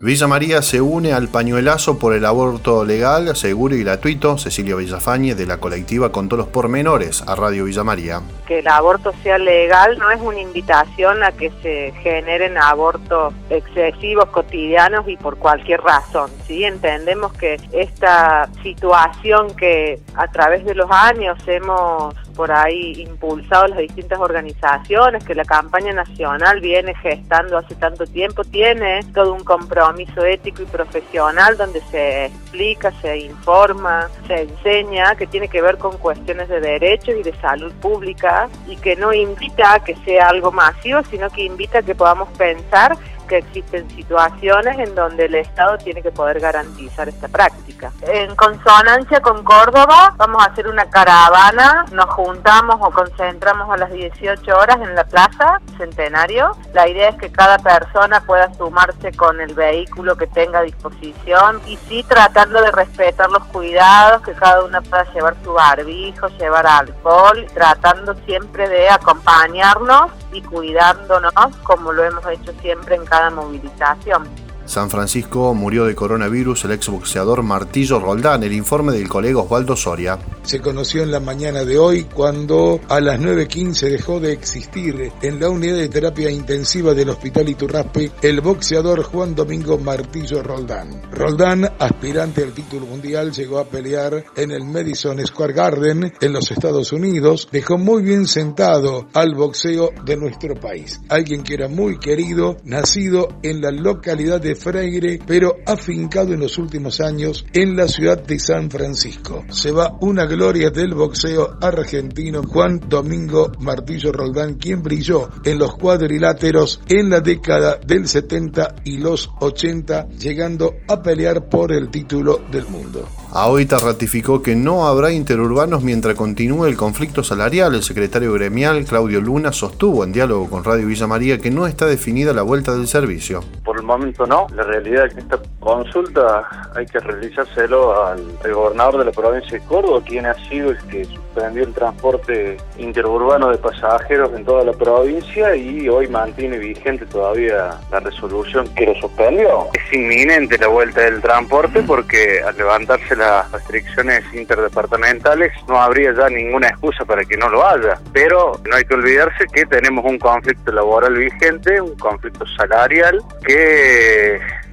Villa María se une al pañuelazo por el aborto legal, seguro y gratuito. Cecilia Villafañe de la colectiva contó los pormenores a Radio Villa María. Que el aborto sea legal no es una invitación a que se generen abortos excesivos, cotidianos y por cualquier razón. ¿sí? Entendemos que esta situación que a través de los años hemos por ahí impulsado las distintas organizaciones, que la campaña nacional viene gestando hace tanto tiempo, tiene todo un compromiso ético y profesional donde se explica, se informa, se enseña, que tiene que ver con cuestiones de derechos y de salud pública y que no invita a que sea algo masivo, sino que invita a que podamos pensar que existen situaciones en donde el Estado tiene que poder garantizar esta práctica. En consonancia con Córdoba, vamos a hacer una caravana, nos juntamos o concentramos a las 18 horas en la plaza Centenario. La idea es que cada persona pueda sumarse con el vehículo que tenga a disposición y sí tratando de respetar los cuidados, que cada una pueda llevar su barbijo, llevar alcohol, tratando siempre de acompañarnos y cuidándonos como lo hemos hecho siempre en cada movilización. San Francisco murió de coronavirus el exboxeador Martillo Roldán, el informe del colega Osvaldo Soria. Se conoció en la mañana de hoy cuando a las 9.15 dejó de existir en la unidad de terapia intensiva del Hospital Iturraspe el boxeador Juan Domingo Martillo Roldán. Roldán, aspirante al título mundial, llegó a pelear en el Madison Square Garden en los Estados Unidos, dejó muy bien sentado al boxeo de nuestro país. Alguien que era muy querido, nacido en la localidad de Freire, pero afincado en los últimos años en la ciudad de San Francisco. Se va una gloria del boxeo argentino Juan Domingo Martillo Roldán, quien brilló en los cuadriláteros en la década del 70 y los 80, llegando a pelear por el título del mundo. AOITA ratificó que no habrá interurbanos mientras continúe el conflicto salarial. El secretario gremial, Claudio Luna, sostuvo en diálogo con Radio Villa María que no está definida la vuelta del servicio. Por momento no. La realidad es que esta consulta hay que realizárselo al, gobernador de la provincia de Córdoba, quien ha sido el que suspendió el transporte interurbano de pasajeros en toda la provincia y hoy mantiene vigente todavía la resolución que lo suspendió. Es inminente la vuelta del transporte porque al levantarse las restricciones interdepartamentales no habría ya ninguna excusa para que no lo haya. Pero no hay que olvidarse que tenemos un conflicto laboral vigente, un conflicto salarial que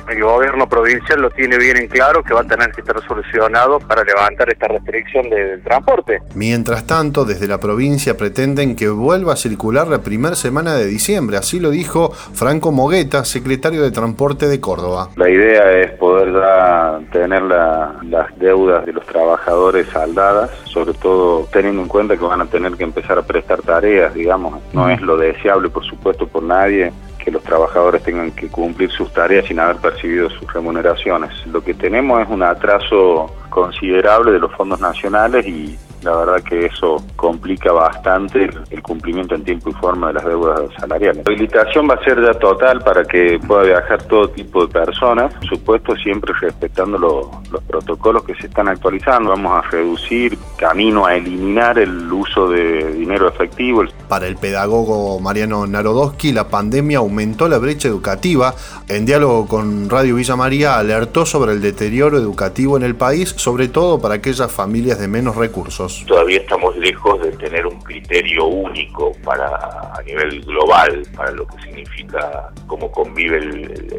el gobierno provincial lo tiene bien en claro que va a tener que estar solucionado para levantar esta restricción del transporte. Mientras tanto, desde la provincia pretenden que vuelva a circular la primera semana de diciembre, así lo dijo Franco Mogueta, secretario de Transporte de Córdoba. La idea es poder ya tener las deudas de los trabajadores saldadas, sobre todo teniendo en cuenta que van a tener que empezar a prestar tareas, digamos, no es lo deseable por supuesto por nadie que los trabajadores tengan que cumplir sus tareas sin haber percibido sus remuneraciones. Lo que tenemos es un atraso considerable de los fondos nacionales y la verdad que eso complica bastante el cumplimiento en tiempo y forma de las deudas salariales. La habilitación va a ser ya total para que pueda viajar todo tipo de personas, por supuesto siempre respetando los protocolos que se están actualizando. Vamos a reducir, camino a eliminar el uso de dinero efectivo. Para el pedagogo Mariano Narodowski, la pandemia aumentó la brecha educativa. En diálogo con Radio Villa María alertó sobre el deterioro educativo en el país, sobre todo para aquellas familias de menos recursos. Todavía estamos lejos de tener un criterio único para a nivel global para lo que significa cómo convive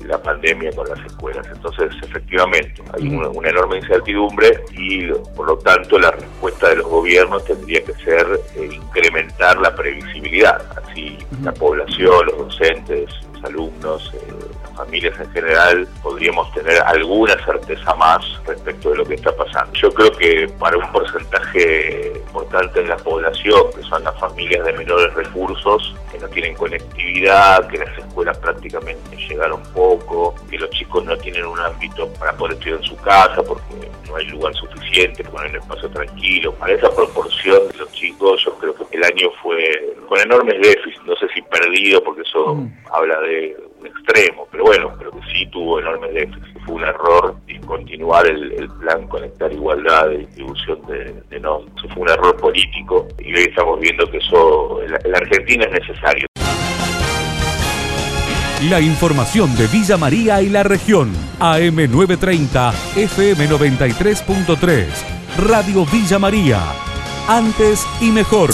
la pandemia con las escuelas. Entonces, efectivamente, hay una, enorme incertidumbre y, por lo tanto, la respuesta de los gobiernos tendría que ser eh, incrementar la previsibilidad. Así, la población, los docentes, los alumnos, eh, familias en general podríamos tener alguna certeza más respecto de lo que está pasando. Yo creo que para un porcentaje importante de la población, que son las familias de menores recursos, que no tienen conectividad, que las escuelas prácticamente llegaron poco, que los chicos no tienen un ámbito para poder estudiar en su casa porque no hay lugar suficiente, porque no hay un espacio tranquilo. Para esa proporción de los chicos, yo creo que el año fue con enormes déficits, no sé si perdido, porque eso habla de extremo, pero bueno, creo que sí tuvo enormes déficits. Fue un error continuar el, plan Conectar Igualdad de distribución de, de no. Eso fue un error político y hoy estamos viendo que eso en la Argentina es necesario. La información de Villa María y la región. AM930, FM93.3. Radio Villa María. Antes y mejor.